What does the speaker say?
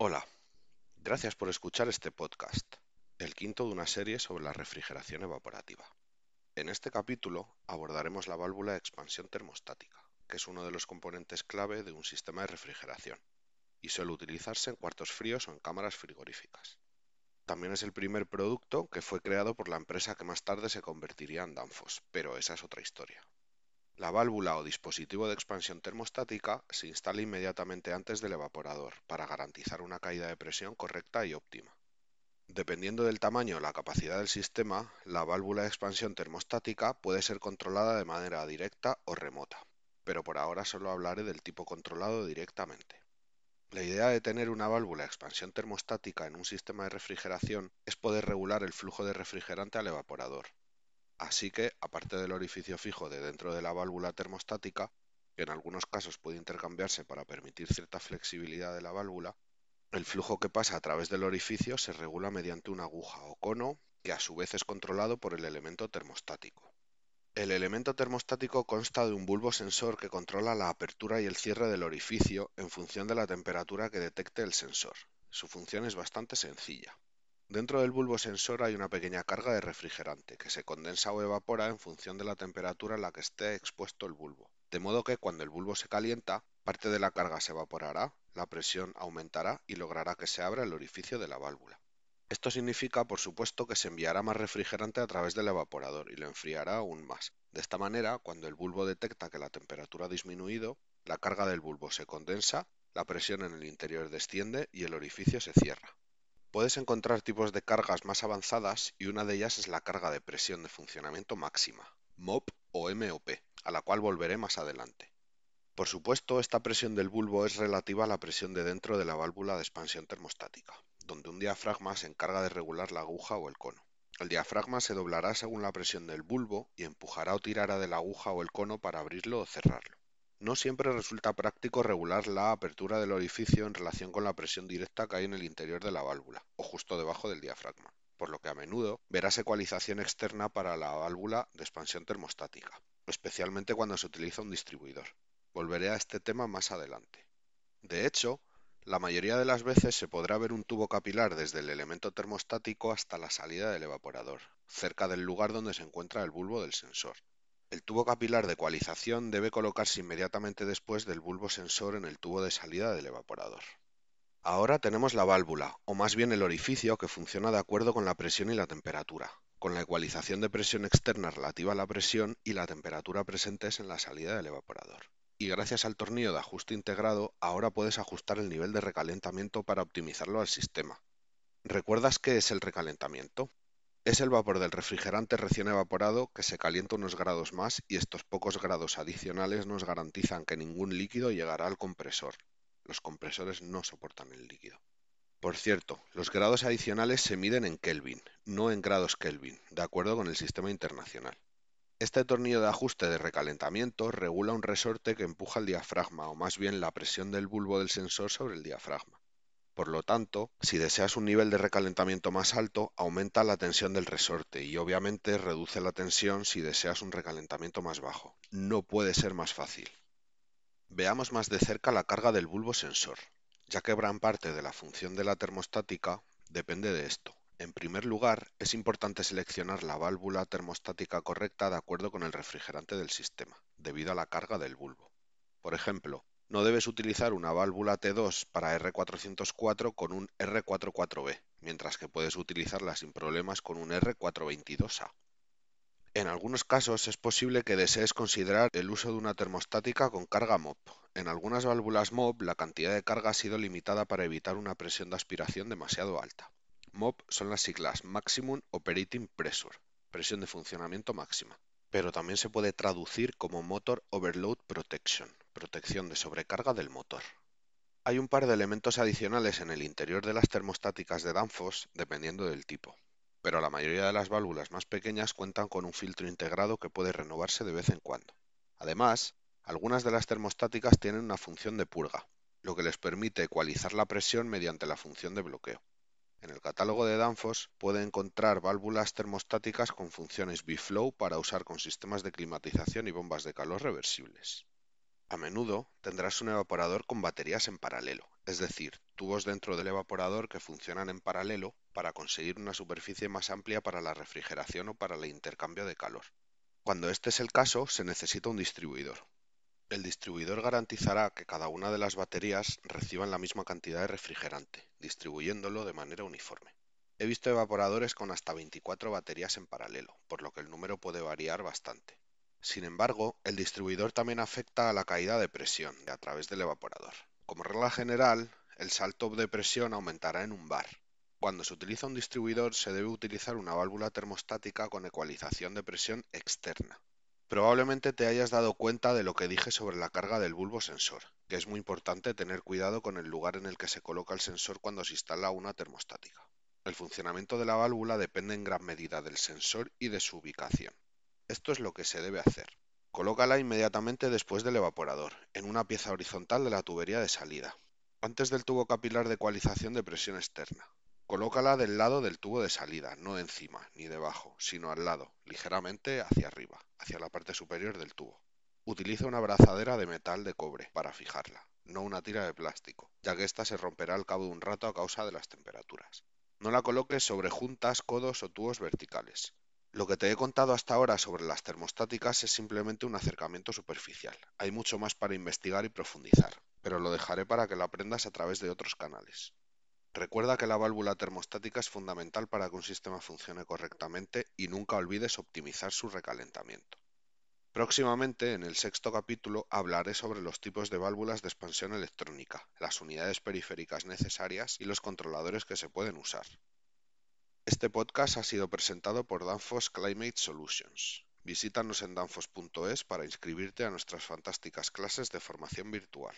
Hola, gracias por escuchar este podcast, el quinto de una serie sobre la refrigeración evaporativa. En este capítulo abordaremos la válvula de expansión termostática, que es uno de los componentes clave de un sistema de refrigeración y suele utilizarse en cuartos fríos o en cámaras frigoríficas. También es el primer producto que fue creado por la empresa que más tarde se convertiría en Danfoss, pero esa es otra historia. La válvula o dispositivo de expansión termostática se instala inmediatamente antes del evaporador para garantizar una caída de presión correcta y óptima. Dependiendo del tamaño o la capacidad del sistema, la válvula de expansión termostática puede ser controlada de manera directa o remota, pero por ahora solo hablaré del tipo controlado directamente. La idea de tener una válvula de expansión termostática en un sistema de refrigeración es poder regular el flujo de refrigerante al evaporador, Así que, aparte del orificio fijo de dentro de la válvula termostática, que en algunos casos puede intercambiarse para permitir cierta flexibilidad de la válvula, el flujo que pasa a través del orificio se regula mediante una aguja o cono que a su vez es controlado por el elemento termostático. El elemento termostático consta de un bulbo sensor que controla la apertura y el cierre del orificio en función de la temperatura que detecte el sensor. Su función es bastante sencilla. Dentro del bulbo sensor hay una pequeña carga de refrigerante que se condensa o evapora en función de la temperatura a la que esté expuesto el bulbo. De modo que cuando el bulbo se calienta, parte de la carga se evaporará, la presión aumentará y logrará que se abra el orificio de la válvula. Esto significa, por supuesto, que se enviará más refrigerante a través del evaporador y lo enfriará aún más. De esta manera, cuando el bulbo detecta que la temperatura ha disminuido, la carga del bulbo se condensa, la presión en el interior desciende y el orificio se cierra. Puedes encontrar tipos de cargas más avanzadas y una de ellas es la carga de presión de funcionamiento máxima, MOP o MOP, a la cual volveré más adelante. Por supuesto, esta presión del bulbo es relativa a la presión de dentro de la válvula de expansión termostática, donde un diafragma se encarga de regular la aguja o el cono. El diafragma se doblará según la presión del bulbo y empujará o tirará de la aguja o el cono para abrirlo o cerrarlo. No siempre resulta práctico regular la apertura del orificio en relación con la presión directa que hay en el interior de la válvula, o justo debajo del diafragma, por lo que a menudo verás ecualización externa para la válvula de expansión termostática, especialmente cuando se utiliza un distribuidor. Volveré a este tema más adelante. De hecho, la mayoría de las veces se podrá ver un tubo capilar desde el elemento termostático hasta la salida del evaporador, cerca del lugar donde se encuentra el bulbo del sensor, el tubo capilar de ecualización debe colocarse inmediatamente después del bulbo sensor en el tubo de salida del evaporador. Ahora tenemos la válvula, o más bien el orificio, que funciona de acuerdo con la presión y la temperatura, con la ecualización de presión externa relativa a la presión y la temperatura presentes en la salida del evaporador. Y gracias al tornillo de ajuste integrado, ahora puedes ajustar el nivel de recalentamiento para optimizarlo al sistema. ¿Recuerdas qué es el recalentamiento? Es el vapor del refrigerante recién evaporado que se calienta unos grados más y estos pocos grados adicionales nos garantizan que ningún líquido llegará al compresor. Los compresores no soportan el líquido. Por cierto, los grados adicionales se miden en Kelvin, no en grados Kelvin, de acuerdo con el sistema internacional. Este tornillo de ajuste de recalentamiento regula un resorte que empuja el diafragma, o más bien la presión del bulbo del sensor sobre el diafragma. Por lo tanto, si deseas un nivel de recalentamiento más alto, aumenta la tensión del resorte y obviamente reduce la tensión si deseas un recalentamiento más bajo. No puede ser más fácil. Veamos más de cerca la carga del bulbo sensor, ya que gran parte de la función de la termostática depende de esto. En primer lugar, es importante seleccionar la válvula termostática correcta de acuerdo con el refrigerante del sistema, debido a la carga del bulbo. Por ejemplo, no debes utilizar una válvula T2 para R404 con un R44B, mientras que puedes utilizarla sin problemas con un R422A. En algunos casos es posible que desees considerar el uso de una termostática con carga MOP. En algunas válvulas MOP la cantidad de carga ha sido limitada para evitar una presión de aspiración demasiado alta. MOP son las siglas Maximum Operating Pressure, presión de funcionamiento máxima pero también se puede traducir como Motor Overload Protection, protección de sobrecarga del motor. Hay un par de elementos adicionales en el interior de las termostáticas de Danfoss dependiendo del tipo, pero la mayoría de las válvulas más pequeñas cuentan con un filtro integrado que puede renovarse de vez en cuando. Además, algunas de las termostáticas tienen una función de purga, lo que les permite ecualizar la presión mediante la función de bloqueo. En el catálogo de Danfoss puede encontrar válvulas termostáticas con funciones B-Flow para usar con sistemas de climatización y bombas de calor reversibles. A menudo tendrás un evaporador con baterías en paralelo, es decir, tubos dentro del evaporador que funcionan en paralelo para conseguir una superficie más amplia para la refrigeración o para el intercambio de calor. Cuando este es el caso, se necesita un distribuidor. El distribuidor garantizará que cada una de las baterías reciban la misma cantidad de refrigerante, distribuyéndolo de manera uniforme. He visto evaporadores con hasta 24 baterías en paralelo, por lo que el número puede variar bastante. Sin embargo, el distribuidor también afecta a la caída de presión a través del evaporador. Como regla general, el salto de presión aumentará en un bar. Cuando se utiliza un distribuidor se debe utilizar una válvula termostática con ecualización de presión externa. Probablemente te hayas dado cuenta de lo que dije sobre la carga del bulbo sensor, que es muy importante tener cuidado con el lugar en el que se coloca el sensor cuando se instala una termostática. El funcionamiento de la válvula depende en gran medida del sensor y de su ubicación. Esto es lo que se debe hacer. Colócala inmediatamente después del evaporador, en una pieza horizontal de la tubería de salida, antes del tubo capilar de ecualización de presión externa. Colócala del lado del tubo de salida, no encima ni debajo, sino al lado, ligeramente hacia arriba, hacia la parte superior del tubo. Utiliza una abrazadera de metal de cobre para fijarla, no una tira de plástico, ya que ésta se romperá al cabo de un rato a causa de las temperaturas. No la coloques sobre juntas, codos o tubos verticales. Lo que te he contado hasta ahora sobre las termostáticas es simplemente un acercamiento superficial. Hay mucho más para investigar y profundizar, pero lo dejaré para que lo aprendas a través de otros canales. Recuerda que la válvula termostática es fundamental para que un sistema funcione correctamente y nunca olvides optimizar su recalentamiento. Próximamente, en el sexto capítulo, hablaré sobre los tipos de válvulas de expansión electrónica, las unidades periféricas necesarias y los controladores que se pueden usar. Este podcast ha sido presentado por Danfoss Climate Solutions. Visítanos en danfoss.es para inscribirte a nuestras fantásticas clases de formación virtual.